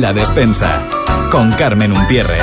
La despensa con Carmen Umpierrez.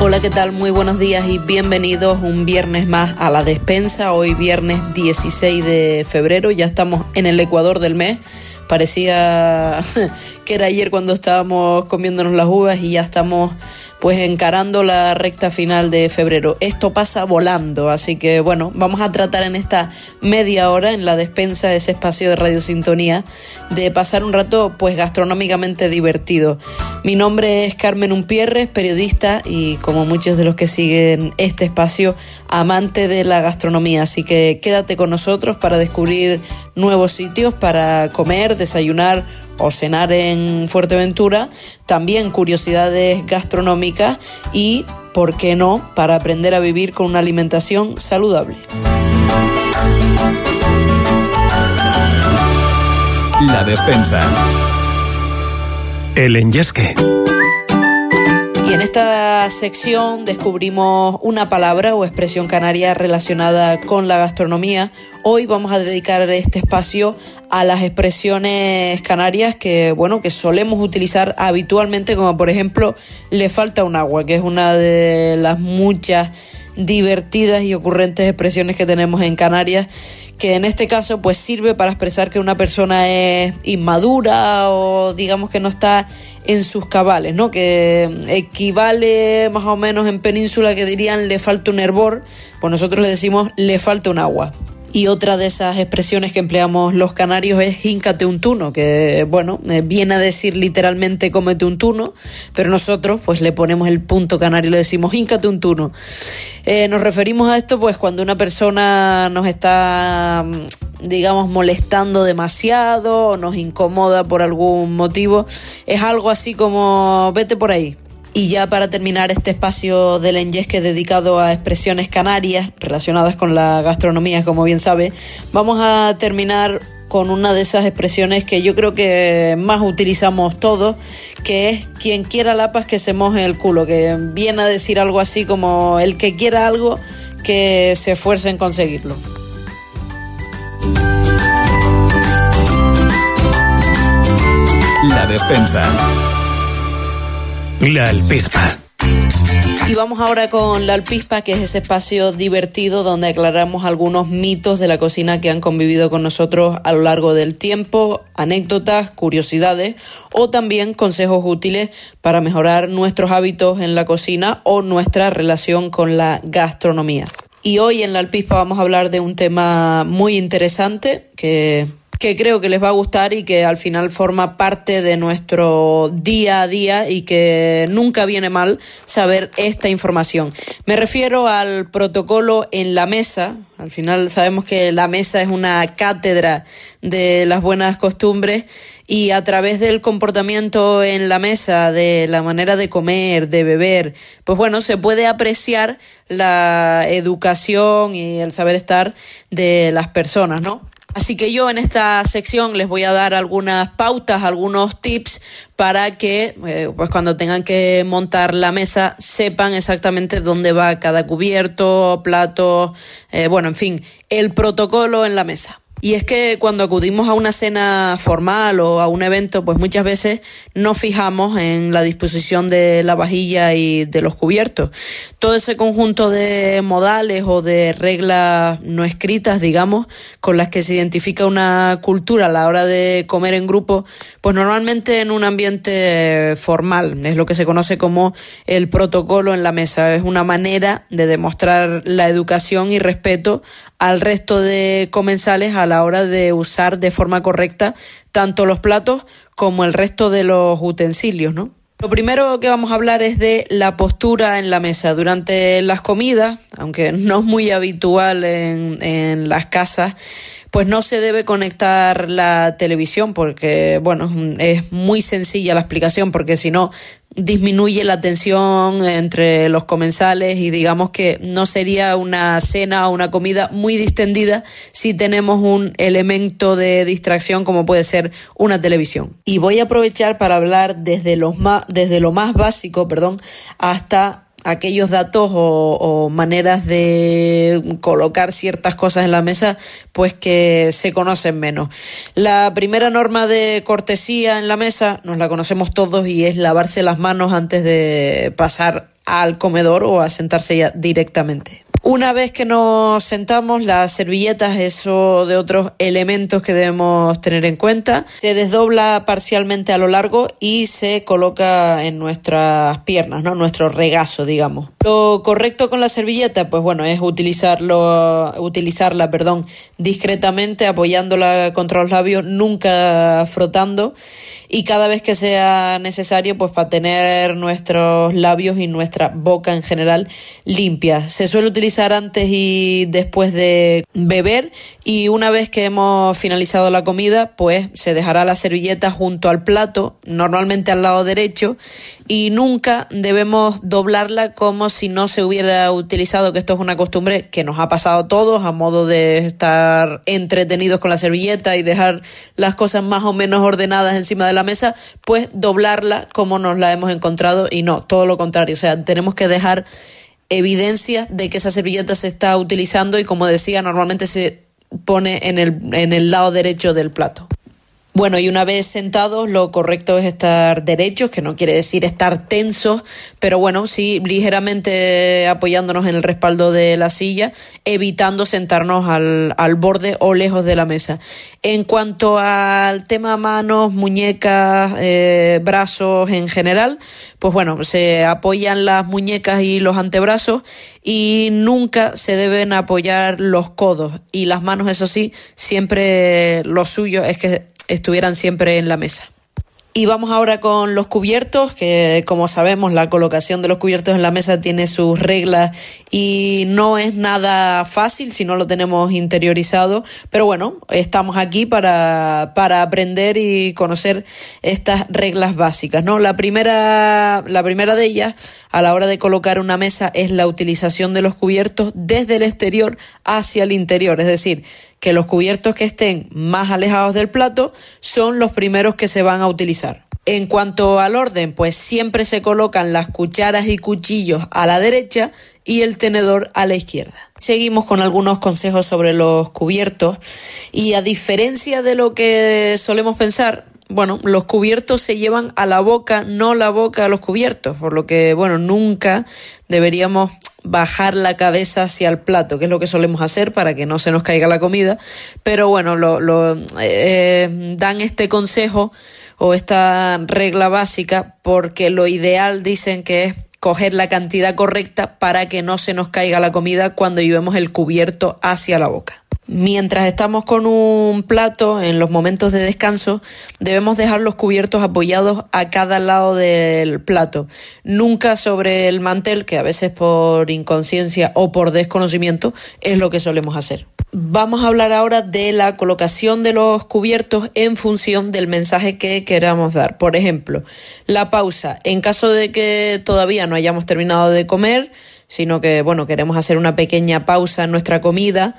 Hola, ¿qué tal? Muy buenos días y bienvenidos un viernes más a la despensa. Hoy viernes 16 de febrero, ya estamos en el Ecuador del mes. Parecía que era ayer cuando estábamos comiéndonos las uvas y ya estamos pues encarando la recta final de febrero. Esto pasa volando, así que bueno, vamos a tratar en esta media hora en la despensa, ese espacio de Radio Sintonía, de pasar un rato pues gastronómicamente divertido. Mi nombre es Carmen Umpierres, periodista y como muchos de los que siguen este espacio, amante de la gastronomía, así que quédate con nosotros para descubrir nuevos sitios para comer, desayunar o cenar en Fuerteventura, también curiosidades gastronómicas y, ¿por qué no?, para aprender a vivir con una alimentación saludable. La despensa. El enyesque. Y en esta sección descubrimos una palabra o expresión canaria relacionada con la gastronomía. Hoy vamos a dedicar este espacio a las expresiones canarias que, bueno, que solemos utilizar habitualmente, como por ejemplo, le falta un agua, que es una de las muchas divertidas y ocurrentes expresiones que tenemos en Canarias que en este caso pues sirve para expresar que una persona es inmadura o digamos que no está en sus cabales, ¿no? Que equivale más o menos en península que dirían le falta un hervor, pues nosotros le decimos le falta un agua. Y otra de esas expresiones que empleamos los canarios es híncate un tuno, que bueno, eh, viene a decir literalmente cómete un tuno, pero nosotros pues le ponemos el punto canario y le decimos híncate un tuno. Eh, nos referimos a esto pues cuando una persona nos está mm, digamos molestando demasiado o nos incomoda por algún motivo, es algo así como vete por ahí, y ya para terminar este espacio del Enyesque dedicado a expresiones canarias relacionadas con la gastronomía, como bien sabe, vamos a terminar con una de esas expresiones que yo creo que más utilizamos todos, que es quien quiera lapas que se moje el culo, que viene a decir algo así como el que quiera algo que se esfuerce en conseguirlo. La despensa. La alpispa. Y vamos ahora con la alpispa, que es ese espacio divertido donde aclaramos algunos mitos de la cocina que han convivido con nosotros a lo largo del tiempo, anécdotas, curiosidades o también consejos útiles para mejorar nuestros hábitos en la cocina o nuestra relación con la gastronomía. Y hoy en la alpispa vamos a hablar de un tema muy interesante que que creo que les va a gustar y que al final forma parte de nuestro día a día y que nunca viene mal saber esta información. Me refiero al protocolo en la mesa. Al final sabemos que la mesa es una cátedra de las buenas costumbres y a través del comportamiento en la mesa, de la manera de comer, de beber, pues bueno, se puede apreciar la educación y el saber estar de las personas, ¿no? Así que yo en esta sección les voy a dar algunas pautas, algunos tips para que eh, pues cuando tengan que montar la mesa sepan exactamente dónde va cada cubierto, plato, eh, bueno, en fin, el protocolo en la mesa. Y es que cuando acudimos a una cena formal o a un evento, pues muchas veces nos fijamos en la disposición de la vajilla y de los cubiertos. Todo ese conjunto de modales o de reglas no escritas, digamos, con las que se identifica una cultura a la hora de comer en grupo, pues normalmente en un ambiente formal, es lo que se conoce como el protocolo en la mesa. Es una manera de demostrar la educación y respeto al resto de comensales a la hora de usar de forma correcta tanto los platos como el resto de los utensilios, ¿no? Lo primero que vamos a hablar es de la postura en la mesa. Durante las comidas, aunque no es muy habitual en, en las casas, pues no se debe conectar la televisión porque, bueno, es muy sencilla la explicación porque si no disminuye la tensión entre los comensales y digamos que no sería una cena o una comida muy distendida si tenemos un elemento de distracción como puede ser una televisión. Y voy a aprovechar para hablar desde, los más, desde lo más básico, perdón, hasta aquellos datos o, maneras de colocar ciertas cosas en la mesa, pues que se conocen menos. La primera norma de cortesía en la mesa, nos la conocemos todos y es lavarse las manos antes de pasar al comedor o a sentarse ya directamente. Una vez que nos sentamos, las servilletas, eso de otros elementos que debemos tener en cuenta, se desdobla parcialmente a lo largo y se coloca en nuestras piernas, ¿no? Nuestro regazo, digamos. Lo correcto con la servilleta, pues bueno, es utilizarlo, utilizarla, perdón, discretamente, apoyándola contra los labios, nunca frotando y cada vez que sea necesario, pues para tener nuestros labios y nuestra boca en general limpias. Se suele utilizar antes y después de beber y una vez que hemos finalizado la comida, pues se dejará la servilleta junto al plato, normalmente al lado derecho, y nunca debemos doblarla como si no se hubiera utilizado, que esto es una costumbre que nos ha pasado a todos a modo de estar entretenidos con la servilleta y dejar las cosas más o menos ordenadas encima de la mesa, pues doblarla como nos la hemos encontrado y no, todo lo contrario, o sea, tenemos que dejar evidencia de que esa servilleta se está utilizando y como decía, normalmente se pone en el, en el lado derecho del plato. Bueno, y una vez sentados, lo correcto es estar derechos, que no quiere decir estar tensos, pero bueno, sí ligeramente apoyándonos en el respaldo de la silla, evitando sentarnos al, al borde o lejos de la mesa. En cuanto al tema manos, muñecas, eh, brazos en general, pues bueno, se apoyan las muñecas y los antebrazos y nunca se deben apoyar los codos y las manos, eso sí, siempre lo suyo es que estuvieran siempre en la mesa. Y vamos ahora con los cubiertos, que como sabemos la colocación de los cubiertos en la mesa tiene sus reglas y no es nada fácil si no lo tenemos interiorizado, pero bueno, estamos aquí para, para aprender y conocer estas reglas básicas, ¿no? La primera, la primera de ellas a la hora de colocar una mesa es la utilización de los cubiertos desde el exterior hacia el interior, es decir, que los cubiertos que estén más alejados del plato son los primeros que se van a utilizar. En cuanto al orden, pues siempre se colocan las cucharas y cuchillos a la derecha y el tenedor a la izquierda. Seguimos con algunos consejos sobre los cubiertos y a diferencia de lo que solemos pensar, bueno, los cubiertos se llevan a la boca, no la boca a los cubiertos, por lo que, bueno, nunca deberíamos bajar la cabeza hacia el plato, que es lo que solemos hacer para que no se nos caiga la comida. Pero bueno, lo, eh, dan este consejo o esta regla básica porque lo ideal dicen que es coger la cantidad correcta para que no se nos caiga la comida cuando llevemos el cubierto hacia la boca. Mientras estamos con un plato, en los momentos de descanso, debemos dejar los cubiertos apoyados a cada lado del plato, nunca sobre el mantel, que a veces por inconsciencia o por desconocimiento es lo que solemos hacer. Vamos a hablar ahora de la colocación de los cubiertos en función del mensaje que queramos dar. Por ejemplo, la pausa. En caso de que todavía no hayamos terminado de comer, sino que, bueno, queremos hacer una pequeña pausa en nuestra comida,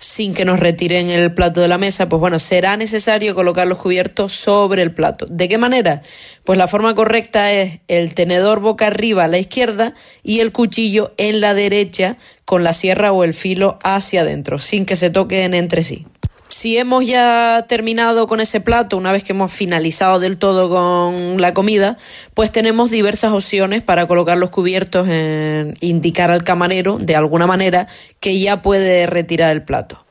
sin que nos retiren el plato de la mesa, pues bueno, será necesario colocar los cubiertos sobre el plato. ¿De qué manera? Pues la forma correcta es el tenedor boca arriba a la izquierda y el cuchillo en la derecha con la sierra o el filo hacia adentro, sin que se toquen entre sí si hemos ya terminado con ese plato, una vez que hemos finalizado del todo con la comida, pues tenemos diversas opciones para colocar los cubiertos en indicar al camarero de alguna manera que ya puede retirar el plato.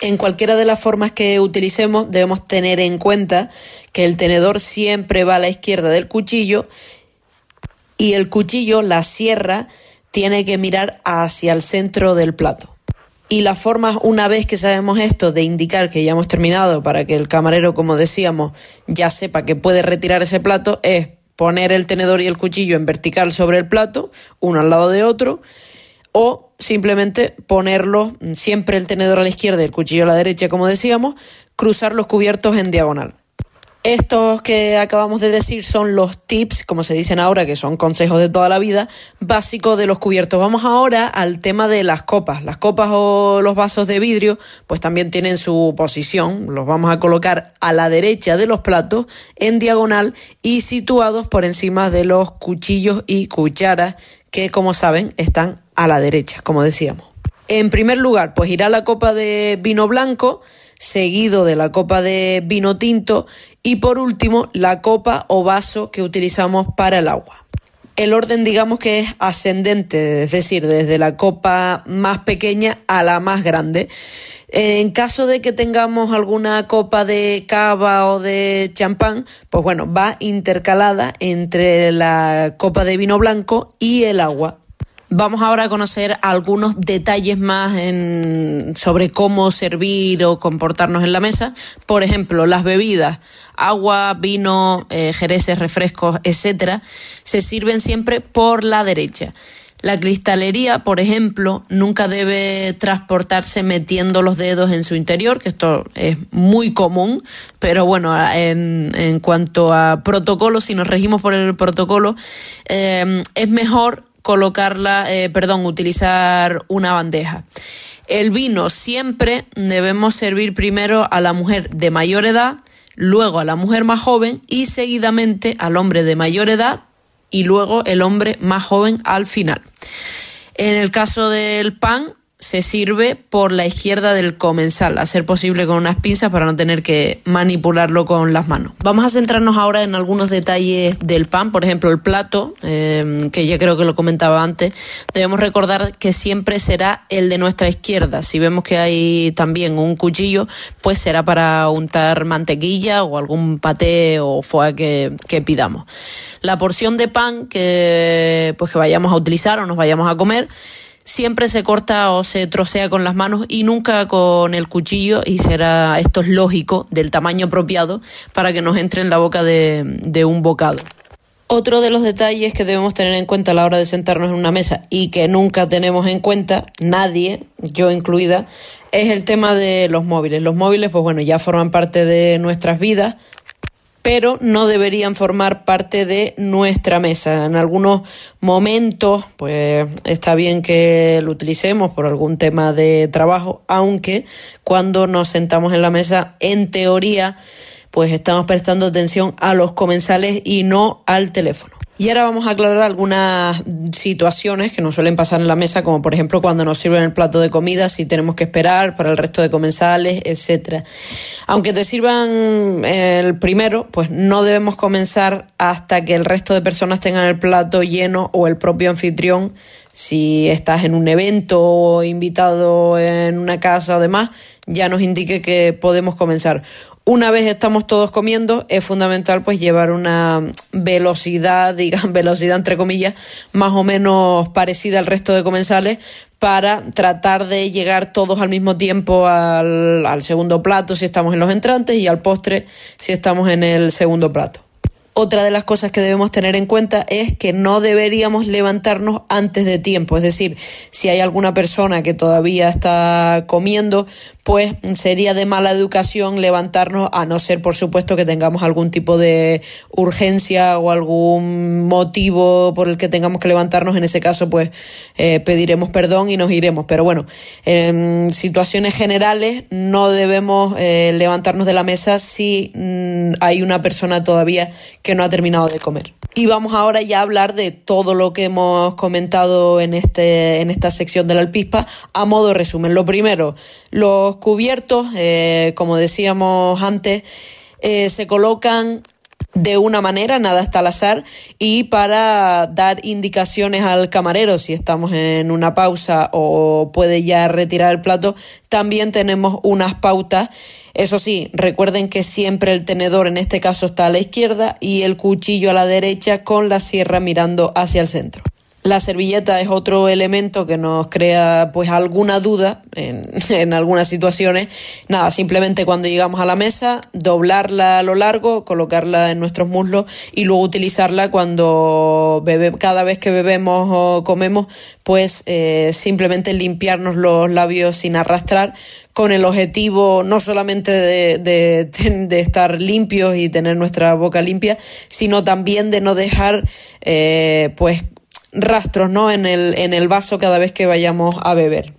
En cualquiera de las formas que utilicemos debemos tener en cuenta que el tenedor siempre va a la izquierda del cuchillo y el cuchillo, la sierra, tiene que mirar hacia el centro del plato. Y la forma, una vez que sabemos esto, de indicar que ya hemos terminado para que el camarero, como decíamos, ya sepa que puede retirar ese plato, es poner el tenedor y el cuchillo en vertical sobre el plato, uno al lado de otro, o simplemente ponerlo siempre el tenedor a la izquierda y el cuchillo a la derecha, como decíamos, cruzar los cubiertos en diagonal. Estos que acabamos de decir son los tips, como se dicen ahora, que son consejos de toda la vida, básicos de los cubiertos. Vamos ahora al tema de las copas. Las copas o los vasos de vidrio, pues también tienen su posición. Los vamos a colocar a la derecha de los platos, en diagonal y situados por encima de los cuchillos y cucharas, que como saben están a la derecha, como decíamos. En primer lugar, pues irá la copa de vino blanco seguido de la copa de vino tinto y por último la copa o vaso que utilizamos para el agua. El orden digamos que es ascendente, es decir, desde la copa más pequeña a la más grande. En caso de que tengamos alguna copa de cava o de champán, pues bueno, va intercalada entre la copa de vino blanco y el agua. Vamos ahora a conocer algunos detalles más sobre cómo servir o comportarnos en la mesa. Por ejemplo, las bebidas, agua, vino, eh, jereces, refrescos, etcétera, se sirven siempre por la derecha. La cristalería, por ejemplo, nunca debe transportarse metiendo los dedos en su interior, que esto es muy común, pero bueno, en, en cuanto a protocolo, si nos regimos por el protocolo, eh, es mejor colocarla, eh, perdón, utilizar una bandeja. El vino siempre debemos servir primero a la mujer de mayor edad, luego a la mujer más joven y seguidamente al hombre de mayor edad y luego el hombre más joven al final. En el caso del pan, se sirve por la izquierda del comensal, a ser posible con unas pinzas para no tener que manipularlo con las manos. Vamos a centrarnos ahora en algunos detalles del pan, por ejemplo el plato, em, que ya creo que lo comentaba antes, debemos recordar que siempre será el de nuestra izquierda. Si vemos que hay también un cuchillo, pues será para untar mantequilla o algún paté o foie que, que pidamos. La porción de pan que, pues que vayamos a utilizar o nos vayamos a comer, siempre se corta o se trocea con las manos y nunca con el cuchillo y será, esto es lógico, del tamaño apropiado para que nos entre en la boca de, de un bocado. Otro de los detalles que debemos tener en cuenta a la hora de sentarnos en una mesa y que nunca tenemos en cuenta, nadie, yo incluida, es el tema de los móviles. Los móviles, pues bueno, ya forman parte de nuestras vidas, pero no deberían formar parte de nuestra mesa. En algunos momentos, pues está bien que lo utilicemos por algún tema de trabajo, aunque cuando nos sentamos en la mesa, en teoría, pues estamos prestando atención a los comensales y no al teléfono. Y ahora vamos a aclarar algunas situaciones que nos suelen pasar en la mesa, como por ejemplo cuando nos sirven el plato de comida, si tenemos que esperar para el resto de comensales, etcétera. Aunque te sirvan el primero, pues no debemos comenzar hasta que el resto de personas tengan el plato lleno o el propio anfitrión si estás en un evento o invitado en una casa o demás, ya nos indique que podemos comenzar. Una vez estamos todos comiendo, es fundamental pues llevar una velocidad, digan velocidad entre comillas, más o menos parecida al resto de comensales para tratar de llegar todos al mismo tiempo al, al segundo plato si estamos en los entrantes y al postre si estamos en el segundo plato. Otra de las cosas que debemos tener en cuenta es que no deberíamos levantarnos antes de tiempo. Es decir, si hay alguna persona que todavía está comiendo, pues sería de mala educación levantarnos, a no ser, por supuesto, que tengamos algún tipo de urgencia o algún motivo por el que tengamos que levantarnos. En ese caso, pues eh, pediremos perdón y nos iremos. Pero bueno, en situaciones generales no debemos eh, levantarnos de la mesa si mm, hay una persona todavía que no ha terminado de comer. Y vamos ahora ya a hablar de todo lo que hemos comentado en, este, en esta sección de la alpispa a modo resumen. Lo primero, los cubiertos, eh, como decíamos antes, eh, se colocan de una manera, nada está al azar, y para dar indicaciones al camarero si estamos en una pausa o puede ya retirar el plato, también tenemos unas pautas. Eso sí, recuerden que siempre el tenedor en este caso está a la izquierda y el cuchillo a la derecha con la sierra mirando hacia el centro. La servilleta es otro elemento que nos crea pues alguna duda en, en, algunas situaciones. Nada, simplemente cuando llegamos a la mesa, doblarla a lo largo, colocarla en nuestros muslos y luego utilizarla cuando bebe, cada vez que bebemos o comemos, pues eh, simplemente limpiarnos los labios sin arrastrar con el objetivo no solamente de, de, estar limpios y tener nuestra boca limpia, sino también de no dejar eh, pues rastros ¿no? en, el, en el vaso cada vez que vayamos a beber.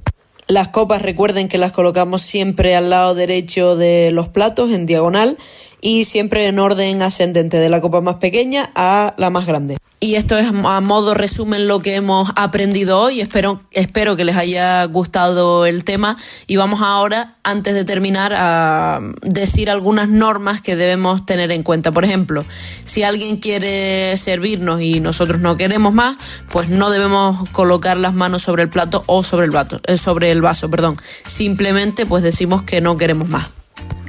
Las copas recuerden que las colocamos siempre al lado derecho de los platos en diagonal y siempre en orden ascendente de la copa más pequeña a la más grande. Y esto es a modo resumen lo que hemos aprendido hoy. Espero, espero que les haya gustado el tema. Y vamos ahora, antes de terminar, a decir algunas normas que debemos tener en cuenta. Por ejemplo, si alguien quiere servirnos y nosotros no queremos más, pues no debemos colocar las manos sobre el plato o sobre el, vaso, eh, sobre el vaso. Perdón. Simplemente pues decimos que no queremos más.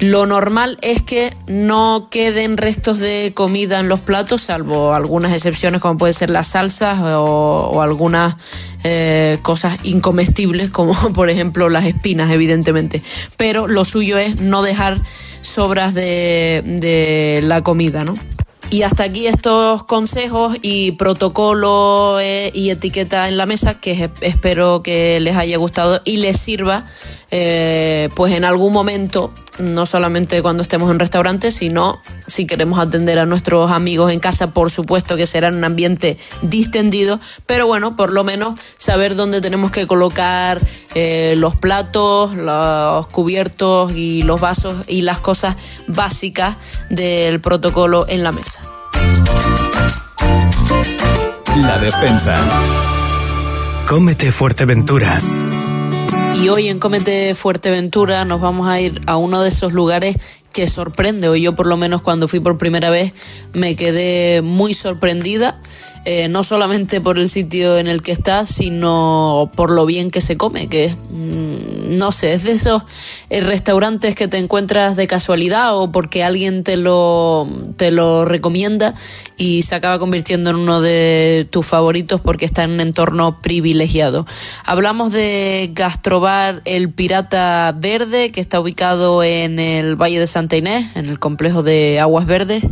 Lo normal es que no queden restos de comida en los platos, salvo algunas excepciones como pueden ser las salsas o, algunas eh, cosas incomestibles, como por ejemplo las espinas, evidentemente. Pero lo suyo es no dejar sobras de, la comida, ¿no? Y hasta aquí estos consejos y protocolo eh, y etiqueta en la mesa que espero que les haya gustado y les sirva eh, pues en algún momento, no solamente cuando estemos en restaurantes, sino si queremos atender a nuestros amigos en casa, por supuesto que será en un ambiente distendido, pero bueno, por lo menos saber dónde tenemos que colocar eh, los platos, los cubiertos y los vasos y las cosas básicas del protocolo en la mesa. La despensa. Cómete Fuerteventura. Y hoy en Comete Fuerteventura nos vamos a ir a uno de esos lugares que sorprende, o yo por lo menos cuando fui por primera vez me quedé muy sorprendida eh, no solamente por el sitio en el que está, sino por lo bien que se come, que mm, no sé, es de esos eh, restaurantes que te encuentras de casualidad o porque alguien te lo, te lo recomienda y se acaba convirtiendo en uno de tus favoritos porque está en un entorno privilegiado. Hablamos de Gastrobar El Pirata Verde, que está ubicado en el Valle de Santa Inés, en el complejo de Aguas Verdes.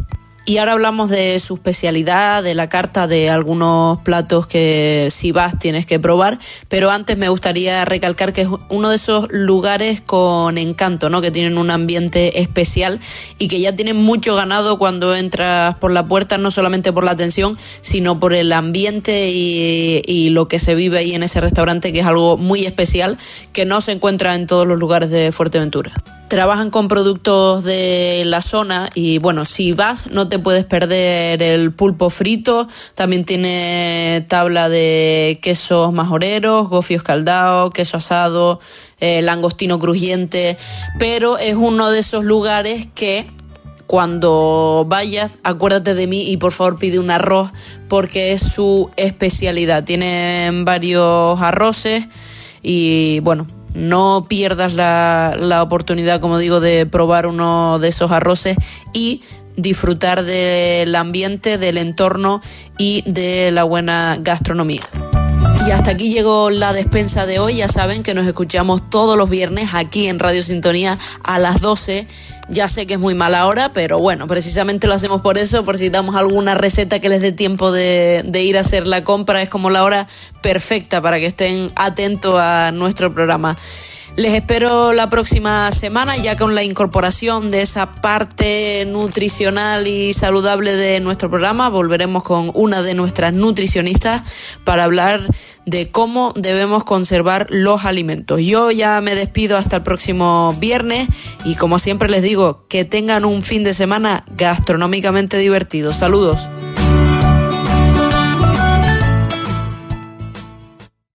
Y ahora hablamos de su especialidad, de la carta de algunos platos que si vas tienes que probar, pero antes me gustaría recalcar que es uno de esos lugares con encanto, ¿no? Que tienen un ambiente especial y que ya tienen mucho ganado cuando entras por la puerta, no solamente por la atención, sino por el ambiente y, y lo que se vive ahí en ese restaurante, que es algo muy especial que no se encuentra en todos los lugares de Fuerteventura trabajan con productos de la zona y bueno, si vas no te puedes perder el pulpo frito, también tiene tabla de quesos majoreros, gofio escaldado, queso asado, eh, langostino crujiente, pero es uno de esos lugares que cuando vayas, acuérdate de mí y por favor pide un arroz porque es su especialidad. Tienen varios arroces y bueno, no pierdas la, la oportunidad, como digo, de probar uno de esos arroces y disfrutar del ambiente, del entorno y de la buena gastronomía. Y hasta aquí llegó la despensa de hoy. Ya saben que nos escuchamos todos los viernes aquí en Radio Sintonía a las 12 ya sé que es muy mala hora, pero bueno, precisamente lo hacemos por eso, por si damos alguna receta que les dé tiempo de, de ir a hacer la compra. Es como la hora perfecta para que estén atentos a nuestro programa. Les espero la próxima semana ya con la incorporación de esa parte nutricional y saludable de nuestro programa. Volveremos con una de nuestras nutricionistas para hablar de cómo debemos conservar los alimentos. Yo ya me despido hasta el próximo viernes y como siempre les digo, que tengan un fin de semana gastronómicamente divertido. Saludos.